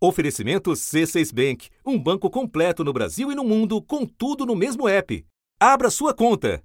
Oferecimento C6 Bank, um banco completo no Brasil e no mundo, com tudo no mesmo app. Abra sua conta.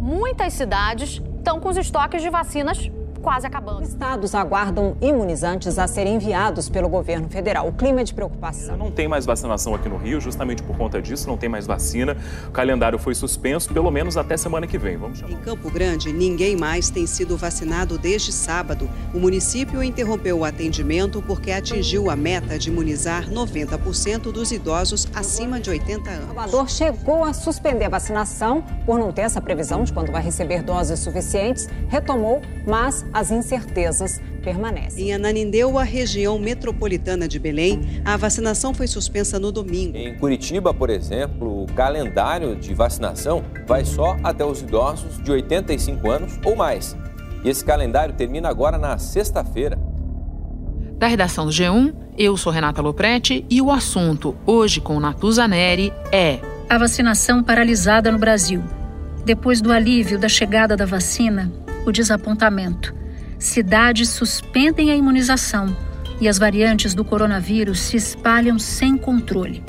Muitas cidades estão com os estoques de vacinas quase acabando. Estados aguardam imunizantes a serem enviados pelo governo federal. O clima é de preocupação. Não tem mais vacinação aqui no Rio, justamente por conta disso, não tem mais vacina. O calendário foi suspenso, pelo menos até semana que vem. Vamos chamar. Em Campo Grande, ninguém mais tem sido vacinado desde sábado. O município interrompeu o atendimento porque atingiu a meta de imunizar 90% dos idosos acima de 80 anos. O Salvador chegou a suspender a vacinação por não ter essa previsão de quando vai receber doses suficientes, retomou, mas as incertezas permanecem. Em Ananindeua, região metropolitana de Belém, a vacinação foi suspensa no domingo. Em Curitiba, por exemplo, o calendário de vacinação vai só até os idosos de 85 anos ou mais. E esse calendário termina agora na sexta-feira. Da redação do G1, eu sou Renata Loprete e o assunto hoje com Natuza Neri é a vacinação paralisada no Brasil. Depois do alívio da chegada da vacina, o desapontamento cidades suspendem a imunização e as variantes do coronavírus se espalham sem controle.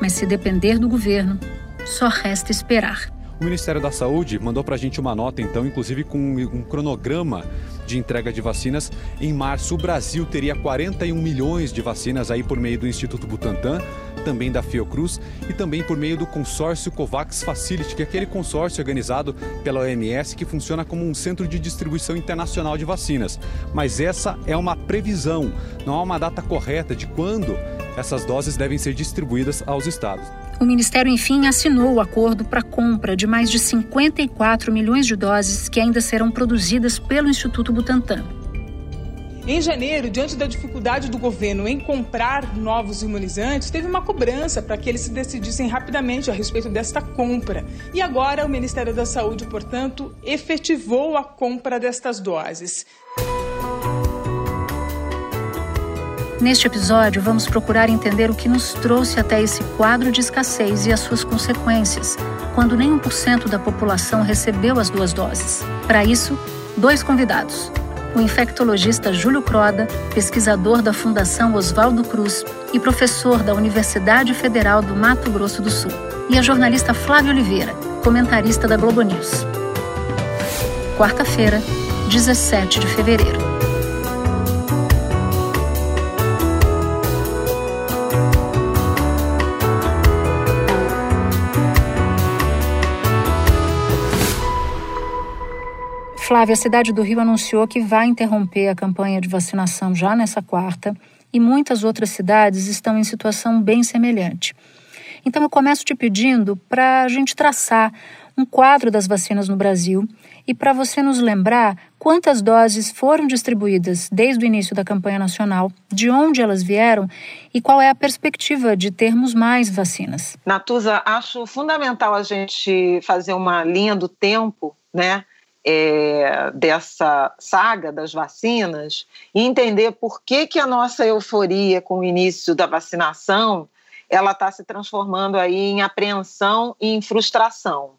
Mas se depender do governo, só resta esperar. O Ministério da Saúde mandou para a gente uma nota, então, inclusive com um cronograma de entrega de vacinas. Em março, o Brasil teria 41 milhões de vacinas aí por meio do Instituto Butantan também da Fiocruz e também por meio do consórcio COVAX Facility, que é aquele consórcio organizado pela OMS que funciona como um centro de distribuição internacional de vacinas. Mas essa é uma previsão, não há uma data correta de quando essas doses devem ser distribuídas aos estados. O Ministério, enfim, assinou o acordo para compra de mais de 54 milhões de doses que ainda serão produzidas pelo Instituto Butantan. Em janeiro, diante da dificuldade do governo em comprar novos imunizantes, teve uma cobrança para que eles se decidissem rapidamente a respeito desta compra. E agora o Ministério da Saúde, portanto, efetivou a compra destas doses. Neste episódio, vamos procurar entender o que nos trouxe até esse quadro de escassez e as suas consequências, quando nem 1% da população recebeu as duas doses. Para isso, dois convidados o infectologista Júlio Croda, pesquisador da Fundação Oswaldo Cruz e professor da Universidade Federal do Mato Grosso do Sul, e a jornalista Flávia Oliveira, comentarista da Globo News. Quarta-feira, 17 de fevereiro. Flávia, a cidade do Rio anunciou que vai interromper a campanha de vacinação já nessa quarta e muitas outras cidades estão em situação bem semelhante. Então eu começo te pedindo para a gente traçar um quadro das vacinas no Brasil e para você nos lembrar quantas doses foram distribuídas desde o início da campanha nacional, de onde elas vieram e qual é a perspectiva de termos mais vacinas. Natuza, acho fundamental a gente fazer uma linha do tempo, né? É, dessa saga das vacinas e entender por que, que a nossa euforia com o início da vacinação ela está se transformando aí em apreensão e em frustração.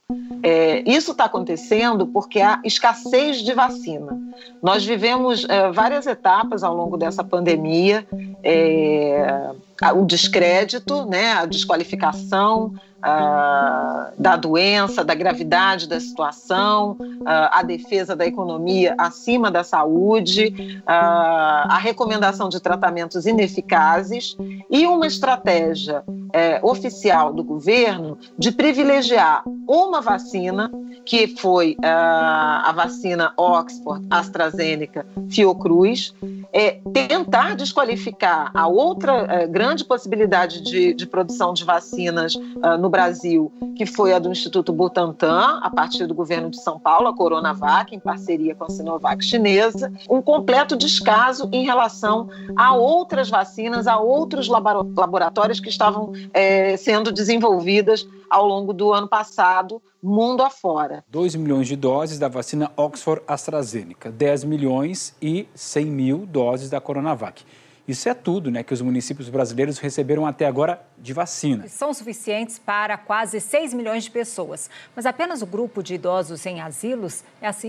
É, isso está acontecendo porque há escassez de vacina. Nós vivemos é, várias etapas ao longo dessa pandemia, é, o descrédito, né, a desqualificação, da doença, da gravidade da situação, a defesa da economia acima da saúde, a recomendação de tratamentos ineficazes e uma estratégia eh, oficial do governo de privilegiar uma vacina, que foi a vacina Oxford, AstraZeneca, Fiocruz, é, tentar desqualificar a outra é, grande possibilidade de, de, produção de vacinas uh, no Brasil, que foi a do Instituto Butantan, a partir do governo de São Paulo, a Coronavac, em parceria com a Sinovac chinesa, um completo descaso em relação a outras vacinas, a outros laboratórios que estavam é, sendo desenvolvidas ao longo do ano passado, mundo afora. 2 milhões de doses da vacina Oxford AstraZeneca, 10 milhões e 100 mil doses da Coronavac. Isso é tudo né, que os municípios brasileiros receberam até agora de vacina. São suficientes para quase 6 milhões de pessoas. Mas apenas o grupo de idosos em asilos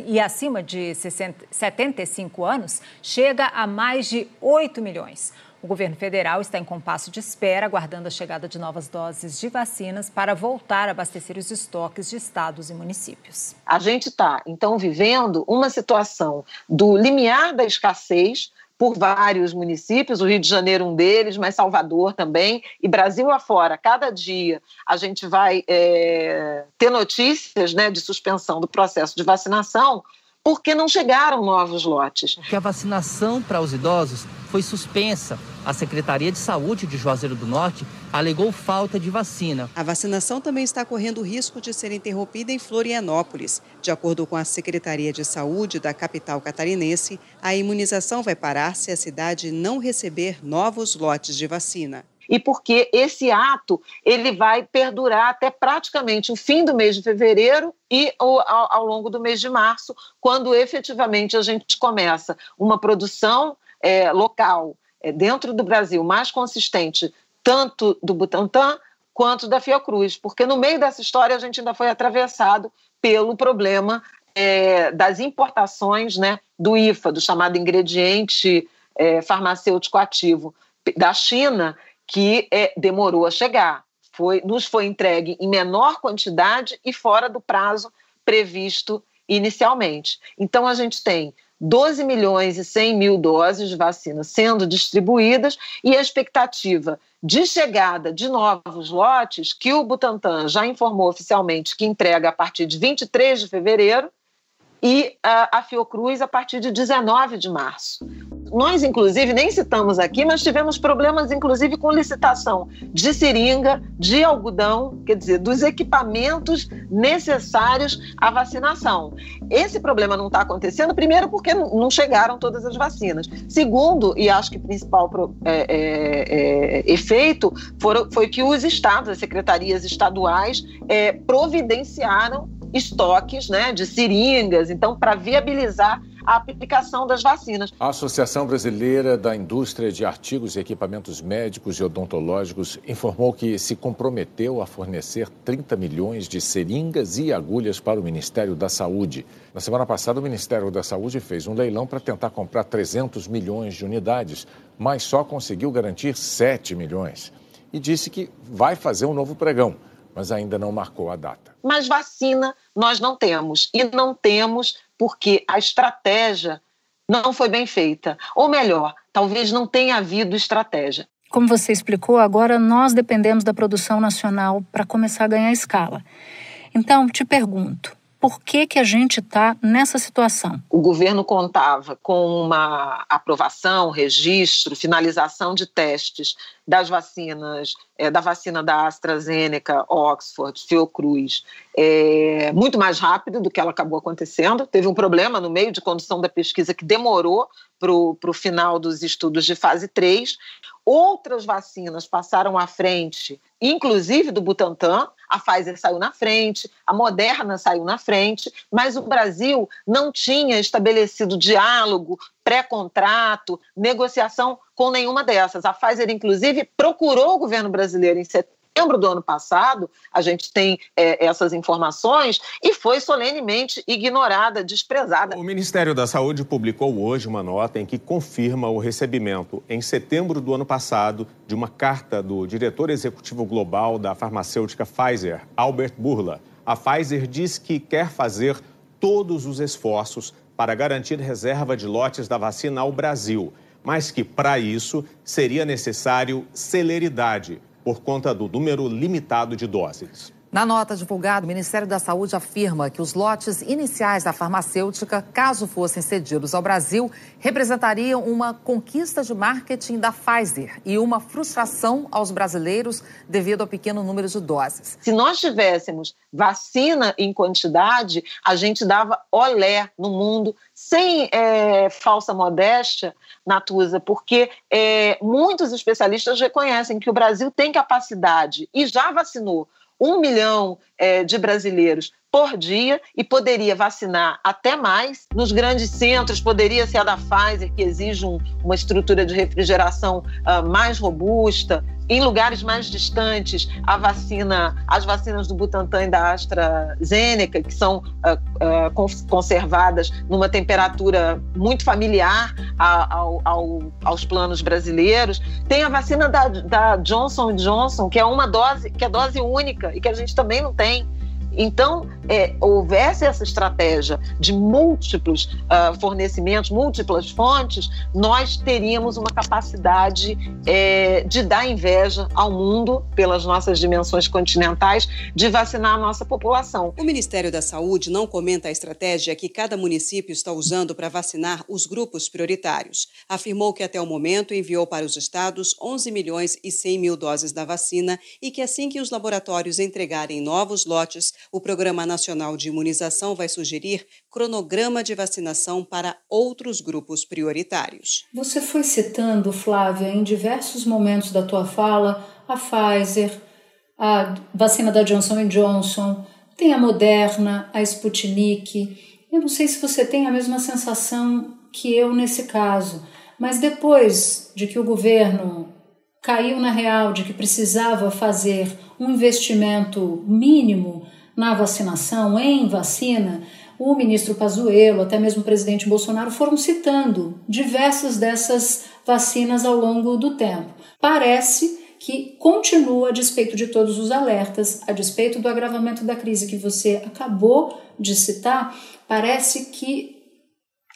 e acima de 75 anos chega a mais de 8 milhões. O governo federal está em compasso de espera, aguardando a chegada de novas doses de vacinas para voltar a abastecer os estoques de estados e municípios. A gente está, então, vivendo uma situação do limiar da escassez por vários municípios, o Rio de Janeiro um deles, mas Salvador também, e Brasil afora. Cada dia a gente vai é, ter notícias né, de suspensão do processo de vacinação porque não chegaram novos lotes. Que a vacinação para os idosos foi suspensa. A Secretaria de Saúde de Juazeiro do Norte alegou falta de vacina. A vacinação também está correndo risco de ser interrompida em Florianópolis. De acordo com a Secretaria de Saúde da capital catarinense, a imunização vai parar se a cidade não receber novos lotes de vacina e porque esse ato ele vai perdurar até praticamente o fim do mês de fevereiro e ao, ao longo do mês de março, quando efetivamente a gente começa uma produção é, local é, dentro do Brasil mais consistente, tanto do Butantan quanto da Fiocruz, porque no meio dessa história a gente ainda foi atravessado pelo problema é, das importações né, do IFA, do chamado ingrediente é, farmacêutico ativo da China, que é, demorou a chegar. Foi, nos foi entregue em menor quantidade e fora do prazo previsto inicialmente. Então, a gente tem 12 milhões e 100 mil doses de vacina sendo distribuídas e a expectativa de chegada de novos lotes, que o Butantan já informou oficialmente que entrega a partir de 23 de fevereiro, e a, a Fiocruz a partir de 19 de março. Nós, inclusive, nem citamos aqui, mas tivemos problemas, inclusive, com licitação de seringa, de algodão, quer dizer, dos equipamentos necessários à vacinação. Esse problema não está acontecendo, primeiro, porque não chegaram todas as vacinas. Segundo, e acho que o principal é, é, é, efeito foi, foi que os estados, as secretarias estaduais, é, providenciaram estoques né, de seringas, então, para viabilizar a aplicação das vacinas. A Associação Brasileira da Indústria de Artigos e Equipamentos Médicos e Odontológicos informou que se comprometeu a fornecer 30 milhões de seringas e agulhas para o Ministério da Saúde. Na semana passada, o Ministério da Saúde fez um leilão para tentar comprar 300 milhões de unidades, mas só conseguiu garantir 7 milhões. E disse que vai fazer um novo pregão mas ainda não marcou a data. Mas vacina nós não temos. E não temos porque a estratégia não foi bem feita. Ou melhor, talvez não tenha havido estratégia. Como você explicou, agora nós dependemos da produção nacional para começar a ganhar escala. Então, te pergunto: por que, que a gente está nessa situação? O governo contava com uma aprovação, registro, finalização de testes das vacinas, é, da vacina da AstraZeneca, Oxford, Fiocruz, é, muito mais rápido do que ela acabou acontecendo. Teve um problema no meio de condução da pesquisa que demorou para o final dos estudos de fase 3. Outras vacinas passaram à frente, inclusive do Butantan, a Pfizer saiu na frente, a Moderna saiu na frente, mas o Brasil não tinha estabelecido diálogo, pré-contrato, negociação com nenhuma dessas. A Pfizer, inclusive, procurou o governo brasileiro em setembro setembro do ano passado, a gente tem é, essas informações, e foi solenemente ignorada, desprezada. O Ministério da Saúde publicou hoje uma nota em que confirma o recebimento, em setembro do ano passado, de uma carta do diretor executivo global da farmacêutica Pfizer, Albert Burla. A Pfizer diz que quer fazer todos os esforços para garantir reserva de lotes da vacina ao Brasil, mas que, para isso, seria necessário celeridade por conta do número limitado de doses. Na nota divulgada, o Ministério da Saúde afirma que os lotes iniciais da farmacêutica, caso fossem cedidos ao Brasil, representariam uma conquista de marketing da Pfizer e uma frustração aos brasileiros devido ao pequeno número de doses. Se nós tivéssemos vacina em quantidade, a gente dava olé no mundo, sem é, falsa modéstia, Natuza, porque é, muitos especialistas reconhecem que o Brasil tem capacidade e já vacinou um milhão é, de brasileiros por dia e poderia vacinar até mais. Nos grandes centros, poderia ser a da Pfizer, que exige um, uma estrutura de refrigeração uh, mais robusta. Em lugares mais distantes, a vacina, as vacinas do Butantan e da AstraZeneca, que são uh, uh, conservadas numa temperatura muito familiar ao, ao, aos planos brasileiros. Tem a vacina da, da Johnson Johnson, que é uma dose, que é dose única e que a gente também não tem. Então, é, houvesse essa estratégia de múltiplos uh, fornecimentos, múltiplas fontes, nós teríamos uma capacidade é, de dar inveja ao mundo, pelas nossas dimensões continentais, de vacinar a nossa população. O Ministério da Saúde não comenta a estratégia que cada município está usando para vacinar os grupos prioritários. Afirmou que até o momento enviou para os estados 11 milhões e 100 mil doses da vacina e que assim que os laboratórios entregarem novos lotes, o Programa Nacional de Imunização vai sugerir cronograma de vacinação para outros grupos prioritários. Você foi citando, Flávia, em diversos momentos da tua fala, a Pfizer, a vacina da Johnson Johnson, tem a Moderna, a Sputnik. Eu não sei se você tem a mesma sensação que eu nesse caso, mas depois de que o governo caiu na real de que precisava fazer um investimento mínimo na vacinação, em vacina, o ministro Pazuello, até mesmo o presidente Bolsonaro foram citando diversas dessas vacinas ao longo do tempo. Parece que continua, a despeito de todos os alertas, a despeito do agravamento da crise que você acabou de citar, parece que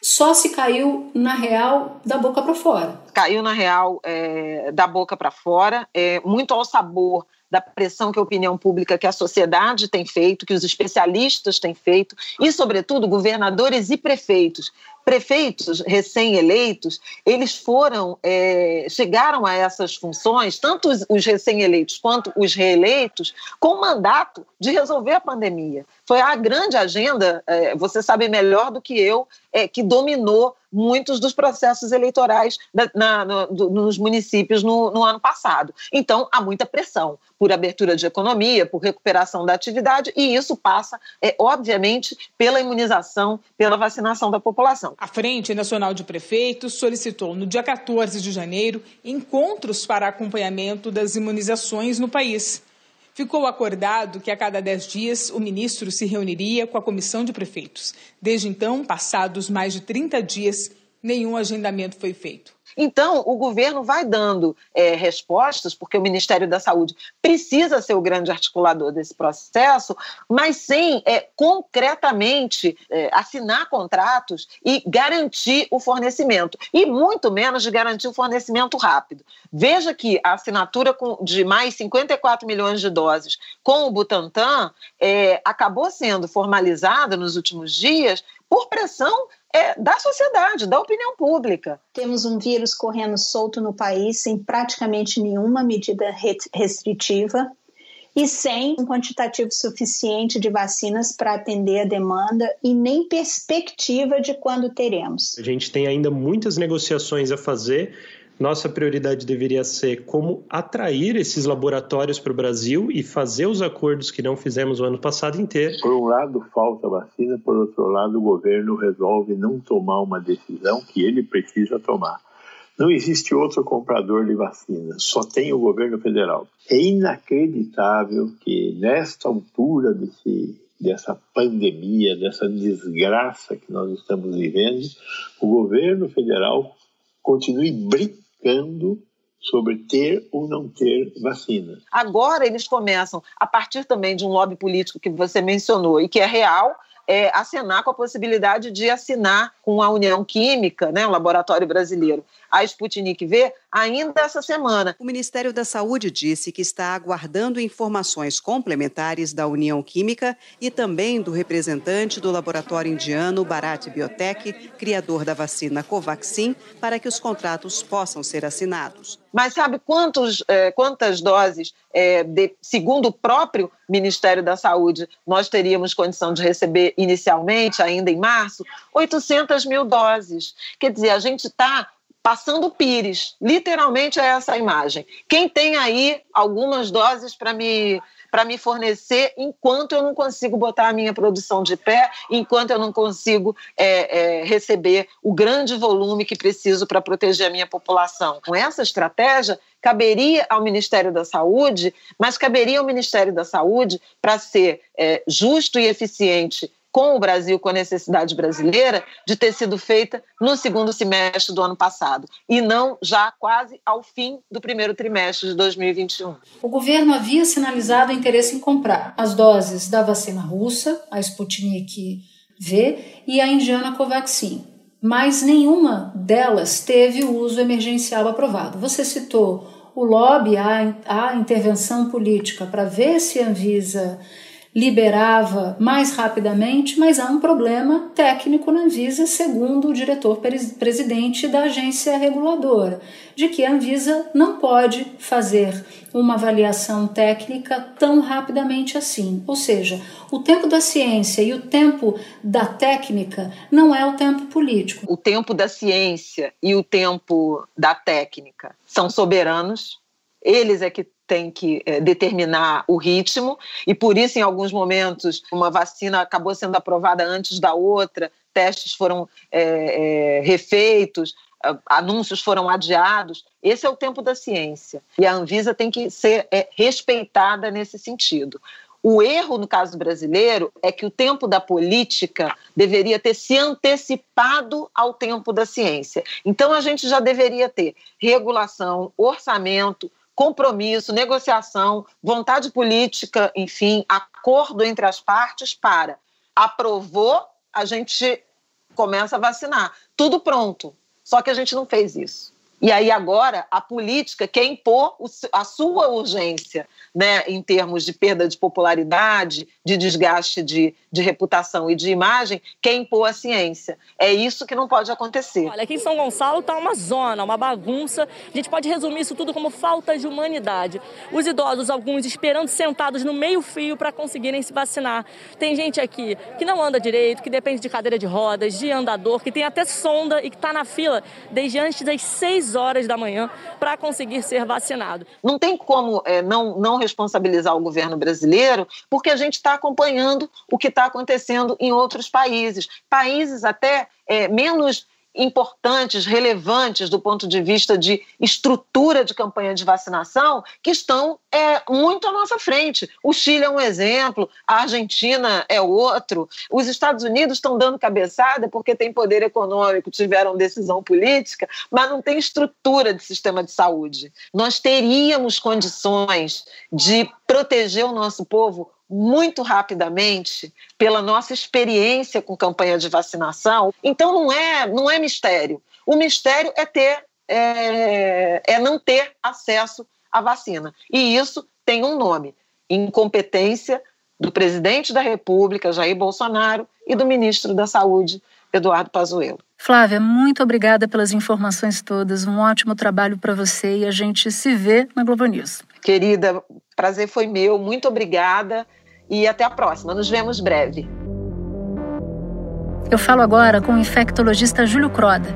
só se caiu na real da boca para fora. Caiu na real é, da boca para fora, é, muito ao sabor da pressão que a opinião pública, que a sociedade tem feito, que os especialistas têm feito, e, sobretudo, governadores e prefeitos. Prefeitos recém-eleitos, eles foram, é, chegaram a essas funções, tanto os, os recém-eleitos quanto os reeleitos, com mandato de resolver a pandemia. Foi a grande agenda, é, você sabe melhor do que eu, é, que dominou muitos dos processos eleitorais na, no, nos municípios no, no, ano passado. Então, há muita pressão por abertura de economia, por recuperação da atividade, e isso passa, é, obviamente, pela imunização, pela vacinação da população. A Frente Nacional de Prefeitos solicitou, no dia 14 de janeiro, encontros para acompanhamento das imunizações no país. Ficou acordado que a cada dez dias o ministro se reuniria com a comissão de prefeitos. Desde então, passados mais de 30 dias, nenhum agendamento foi feito. Então, o governo vai dando é, respostas, porque o Ministério da Saúde precisa ser o grande articulador desse processo, mas sem é, concretamente é, assinar contratos e garantir o fornecimento, e muito menos de garantir o fornecimento rápido. Veja que a assinatura de mais 54 milhões de doses com o Butantan é, acabou sendo formalizada nos últimos dias por pressão é, da sociedade, da opinião pública. Temos um vírus correndo solto no país sem praticamente nenhuma medida restritiva e sem um quantitativo suficiente de vacinas para atender a demanda e nem perspectiva de quando teremos. A gente tem ainda muitas negociações a fazer nossa prioridade deveria ser como atrair esses laboratórios para o Brasil e fazer os acordos que não fizemos o ano passado inteiro. Por um lado, falta vacina, por outro lado, o governo resolve não tomar uma decisão que ele precisa tomar. Não existe outro comprador de vacina, só tem o governo federal. É inacreditável que, nesta altura desse, dessa pandemia, dessa desgraça que nós estamos vivendo, o governo federal continue brincando sobre ter ou não ter vacina. Agora eles começam, a partir também de um lobby político que você mencionou e que é real, é, acenar com a possibilidade de assinar com a União Química, né, o laboratório brasileiro, a Sputnik V ainda essa semana. O Ministério da Saúde disse que está aguardando informações complementares da União Química e também do representante do laboratório indiano Bharat Biotech, criador da vacina Covaxin, para que os contratos possam ser assinados. Mas sabe quantos, é, quantas doses, é, de, segundo o próprio Ministério da Saúde, nós teríamos condição de receber inicialmente, ainda em março? 800 mil doses. Quer dizer, a gente está passando pires. Literalmente é essa a imagem. Quem tem aí algumas doses para me para me fornecer enquanto eu não consigo botar a minha produção de pé, enquanto eu não consigo é, é, receber o grande volume que preciso para proteger a minha população. Com essa estratégia, caberia ao Ministério da Saúde, mas caberia ao Ministério da Saúde para ser é, justo e eficiente com o Brasil, com a necessidade brasileira, de ter sido feita no segundo semestre do ano passado e não já quase ao fim do primeiro trimestre de 2021. O governo havia sinalizado interesse em comprar as doses da vacina russa, a Sputnik V e a indiana Covaxin, mas nenhuma delas teve o uso emergencial aprovado. Você citou o lobby, a, a intervenção política para ver se a Anvisa liberava mais rapidamente, mas há um problema técnico na Anvisa, segundo o diretor-presidente da agência reguladora, de que a Anvisa não pode fazer uma avaliação técnica tão rapidamente assim. Ou seja, o tempo da ciência e o tempo da técnica não é o tempo político. O tempo da ciência e o tempo da técnica são soberanos. Eles é que tem que é, determinar o ritmo, e por isso, em alguns momentos, uma vacina acabou sendo aprovada antes da outra, testes foram é, é, refeitos, anúncios foram adiados. Esse é o tempo da ciência. E a Anvisa tem que ser respeitada nesse sentido. O erro no caso brasileiro é que o tempo da política deveria ter se antecipado ao tempo da ciência. Então a gente já deveria ter regulação, orçamento, compromisso, negociação, vontade política, enfim, acordo entre as partes para aprovou, a gente começa a vacinar. Tudo pronto. Só que a gente não fez isso. E aí agora a política quer impor a sua urgência, né, em termos de perda de popularidade, de desgaste de, de reputação e de imagem, quer impor a ciência. É isso que não pode acontecer. Olha, aqui em São Gonçalo está uma zona, uma bagunça. A gente pode resumir isso tudo como falta de humanidade. Os idosos, alguns esperando sentados no meio-fio para conseguirem se vacinar. Tem gente aqui que não anda direito, que depende de cadeira de rodas, de andador, que tem até sonda e que está na fila desde antes das 6 horas da manhã para conseguir ser vacinado. Não tem como é, não, não responsabilizar o governo brasileiro, porque a gente está acompanhando o que está acontecendo em outros países. Países até é, menos importantes, relevantes do ponto de vista de estrutura de campanha de vacinação, que estão é, muito à nossa frente. O Chile é um exemplo, a Argentina é outro. Os Estados Unidos estão dando cabeçada porque tem poder econômico, tiveram decisão política, mas não tem estrutura de sistema de saúde. Nós teríamos condições de proteger o nosso povo muito rapidamente pela nossa experiência com campanha de vacinação. Então não é não é mistério. O mistério é ter é, é não ter acesso à vacina. E isso tem um nome: incompetência do presidente da República Jair Bolsonaro e do ministro da Saúde Eduardo Pazuello. Flávia, muito obrigada pelas informações todas. Um ótimo trabalho para você e a gente se vê na Globo News. Querida, prazer foi meu. Muito obrigada e até a próxima. Nos vemos breve. Eu falo agora com o infectologista Júlio Croda.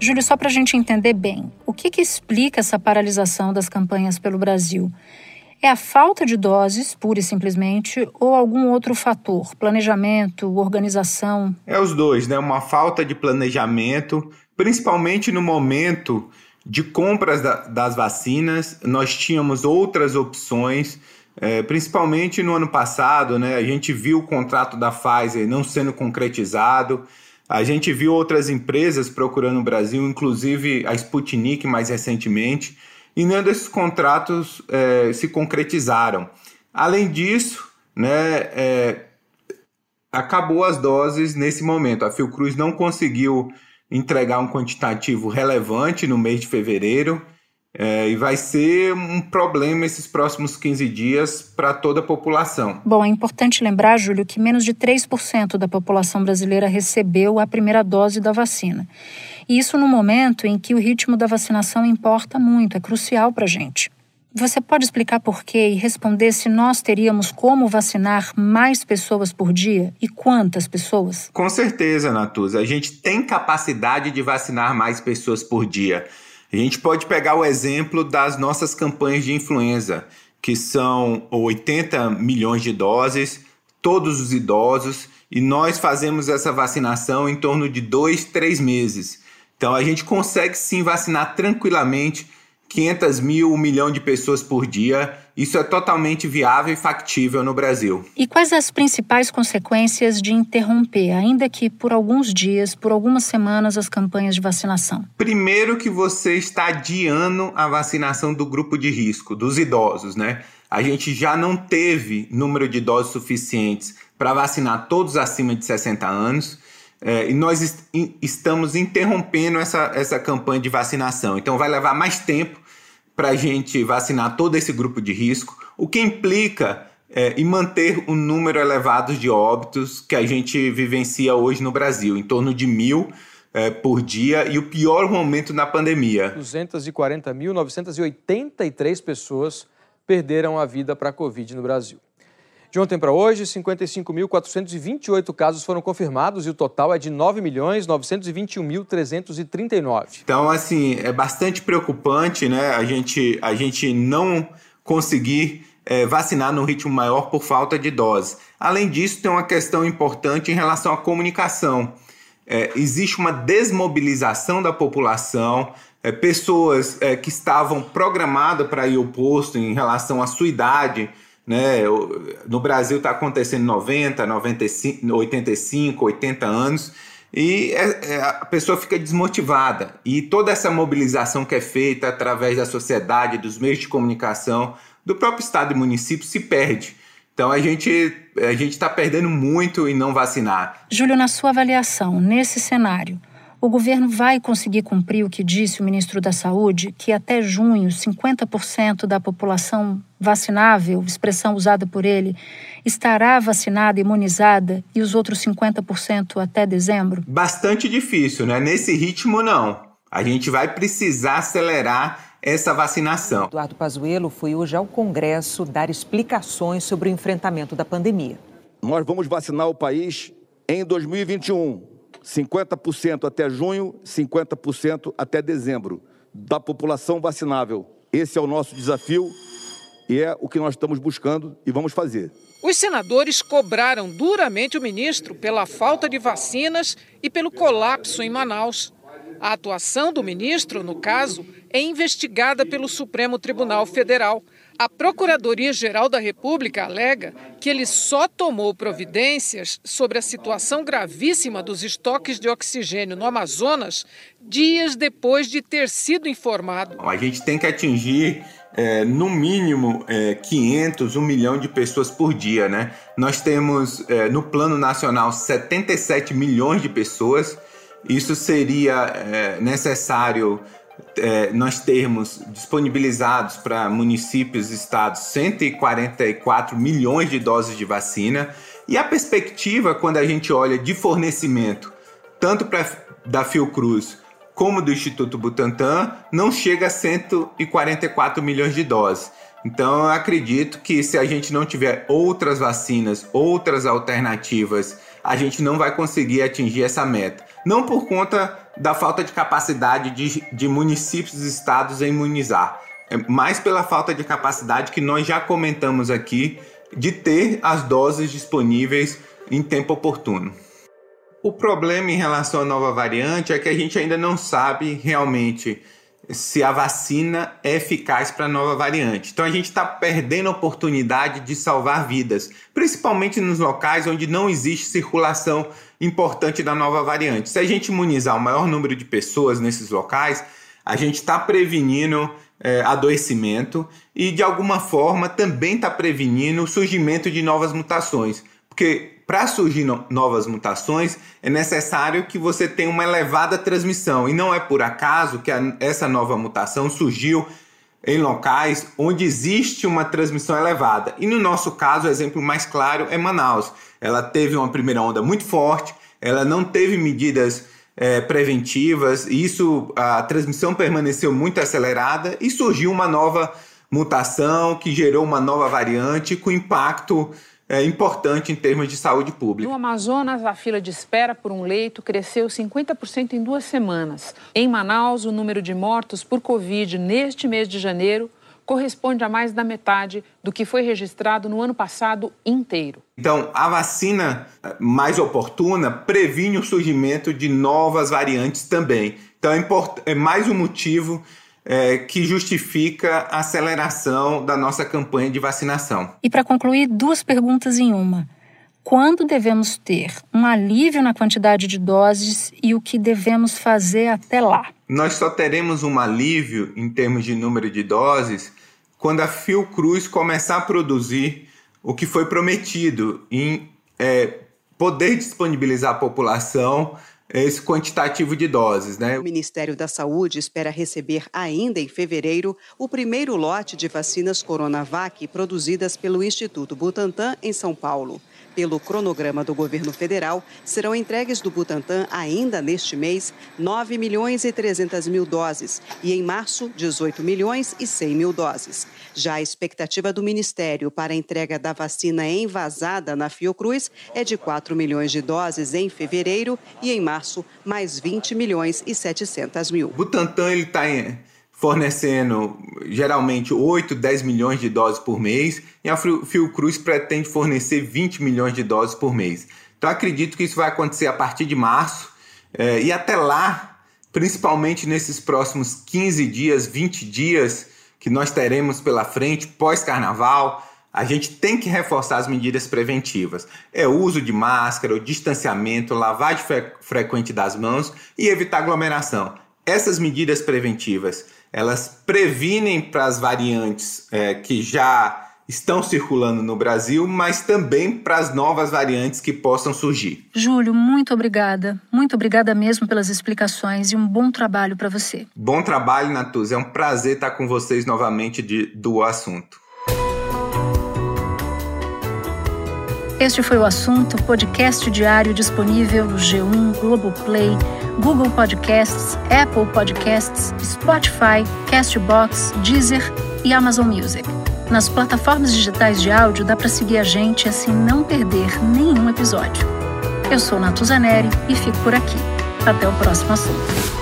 Júlio, só para a gente entender bem, o que, que explica essa paralisação das campanhas pelo Brasil? É a falta de doses, pura e simplesmente, ou algum outro fator? Planejamento, organização? É os dois, né? Uma falta de planejamento, principalmente no momento de compras da, das vacinas. Nós tínhamos outras opções é, principalmente no ano passado, né, a gente viu o contrato da Pfizer não sendo concretizado, a gente viu outras empresas procurando o Brasil, inclusive a Sputnik mais recentemente, e nenhum desses contratos é, se concretizaram. Além disso, né, é, acabou as doses nesse momento. A Fiocruz não conseguiu entregar um quantitativo relevante no mês de fevereiro. É, e vai ser um problema esses próximos 15 dias para toda a população. Bom, é importante lembrar, Júlio, que menos de 3% da população brasileira recebeu a primeira dose da vacina. E isso no momento em que o ritmo da vacinação importa muito, é crucial para a gente. Você pode explicar por quê e responder se nós teríamos como vacinar mais pessoas por dia e quantas pessoas? Com certeza, Natuza. A gente tem capacidade de vacinar mais pessoas por dia. A gente pode pegar o exemplo das nossas campanhas de influenza, que são 80 milhões de doses, todos os idosos, e nós fazemos essa vacinação em torno de dois, três meses. Então a gente consegue sim vacinar tranquilamente 500 mil, um milhão de pessoas por dia. Isso é totalmente viável e factível no Brasil. E quais as principais consequências de interromper, ainda que por alguns dias, por algumas semanas, as campanhas de vacinação? Primeiro que você está adiando a vacinação do grupo de risco, dos idosos, né? A gente já não teve número de doses suficientes para vacinar todos acima de 60 anos. É, e nós est estamos interrompendo essa, essa campanha de vacinação. Então, vai levar mais tempo para a gente vacinar todo esse grupo de risco, o que implica é, em manter o número elevado de óbitos que a gente vivencia hoje no Brasil, em torno de mil é, por dia, e o pior momento na pandemia. 240.983 pessoas perderam a vida para a Covid no Brasil. De ontem para hoje, 55.428 casos foram confirmados e o total é de 9.921.339. Então, assim, é bastante preocupante, né? A gente, a gente não conseguir é, vacinar num ritmo maior por falta de dose. Além disso, tem uma questão importante em relação à comunicação. É, existe uma desmobilização da população, é, pessoas é, que estavam programadas para ir ao posto em relação à sua idade né? No Brasil está acontecendo 90, 95, 85, 80 anos e é, é, a pessoa fica desmotivada. E toda essa mobilização que é feita através da sociedade, dos meios de comunicação, do próprio Estado e município se perde. Então a gente a gente está perdendo muito em não vacinar. Júlio, na sua avaliação, nesse cenário, o governo vai conseguir cumprir o que disse o ministro da Saúde, que até junho 50% da população vacinável, expressão usada por ele, estará vacinada, imunizada e os outros 50% até dezembro? Bastante difícil, né? Nesse ritmo, não. A gente vai precisar acelerar essa vacinação. Eduardo Pazuello foi hoje ao Congresso dar explicações sobre o enfrentamento da pandemia. Nós vamos vacinar o país em 2021 50% até junho, 50% até dezembro da população vacinável. Esse é o nosso desafio e é o que nós estamos buscando e vamos fazer. Os senadores cobraram duramente o ministro pela falta de vacinas e pelo colapso em Manaus. A atuação do ministro, no caso, é investigada pelo Supremo Tribunal Federal. A Procuradoria-Geral da República alega que ele só tomou providências sobre a situação gravíssima dos estoques de oxigênio no Amazonas dias depois de ter sido informado. A gente tem que atingir é, no mínimo é, 500, 1 milhão de pessoas por dia, né? Nós temos é, no plano nacional 77 milhões de pessoas. Isso seria é, necessário é, nós termos disponibilizados para municípios e estados 144 milhões de doses de vacina. E a perspectiva, quando a gente olha de fornecimento, tanto pra, da Fiocruz como do Instituto Butantan, não chega a 144 milhões de doses. Então, eu acredito que se a gente não tiver outras vacinas, outras alternativas, a gente não vai conseguir atingir essa meta. Não por conta da falta de capacidade de, de municípios e estados em imunizar, é mais pela falta de capacidade que nós já comentamos aqui de ter as doses disponíveis em tempo oportuno. O problema em relação à nova variante é que a gente ainda não sabe realmente se a vacina é eficaz para a nova variante. Então a gente está perdendo a oportunidade de salvar vidas, principalmente nos locais onde não existe circulação importante da nova variante. Se a gente imunizar o maior número de pessoas nesses locais, a gente está prevenindo é, adoecimento e de alguma forma também está prevenindo o surgimento de novas mutações. Porque para surgir no novas mutações, é necessário que você tenha uma elevada transmissão. E não é por acaso que essa nova mutação surgiu em locais onde existe uma transmissão elevada. E no nosso caso, o exemplo mais claro é Manaus. Ela teve uma primeira onda muito forte, ela não teve medidas é, preventivas, e isso a transmissão permaneceu muito acelerada e surgiu uma nova mutação que gerou uma nova variante com impacto é, importante em termos de saúde pública. No Amazonas, a fila de espera por um leito cresceu 50% em duas semanas. Em Manaus, o número de mortos por Covid neste mês de janeiro corresponde a mais da metade do que foi registrado no ano passado inteiro. Então, a vacina eh, mais oportuna previne o surgimento de novas variantes também. Então, é, é mais um motivo é, que justifica a aceleração da nossa campanha de vacinação. E para concluir, duas perguntas em uma. Quando devemos ter um alívio na quantidade de doses e o que devemos fazer até lá? Nós só teremos um alívio em termos de número de doses quando a Fiocruz começar a produzir o que foi prometido em é, poder disponibilizar à população esse quantitativo de doses, né? O Ministério da Saúde espera receber ainda em fevereiro o primeiro lote de vacinas Coronavac produzidas pelo Instituto Butantan em São Paulo. Pelo cronograma do governo federal, serão entregues do Butantan ainda neste mês 9 milhões e 300 mil doses e em março 18 milhões e 100 mil doses. Já a expectativa do Ministério para a entrega da vacina envasada na Fiocruz é de 4 milhões de doses em fevereiro e em março mais 20 milhões e 700 mil. Butantan está fornecendo geralmente 8, 10 milhões de doses por mês e a Fiocruz pretende fornecer 20 milhões de doses por mês. Então acredito que isso vai acontecer a partir de março é, e até lá, principalmente nesses próximos 15 dias, 20 dias que nós teremos pela frente pós-carnaval, a gente tem que reforçar as medidas preventivas. É o uso de máscara, o distanciamento, lavagem fre frequente das mãos e evitar aglomeração. Essas medidas preventivas elas previnem para as variantes é, que já estão circulando no Brasil, mas também para as novas variantes que possam surgir. Júlio, muito obrigada. Muito obrigada mesmo pelas explicações e um bom trabalho para você. Bom trabalho, Natuz. É um prazer estar com vocês novamente de, do assunto. Este foi o assunto, podcast diário disponível no G1, Globoplay, Google Podcasts, Apple Podcasts, Spotify, Castbox, Deezer e Amazon Music. Nas plataformas digitais de áudio dá para seguir a gente assim não perder nenhum episódio. Eu sou Natuzaneri e fico por aqui. Até o próximo assunto.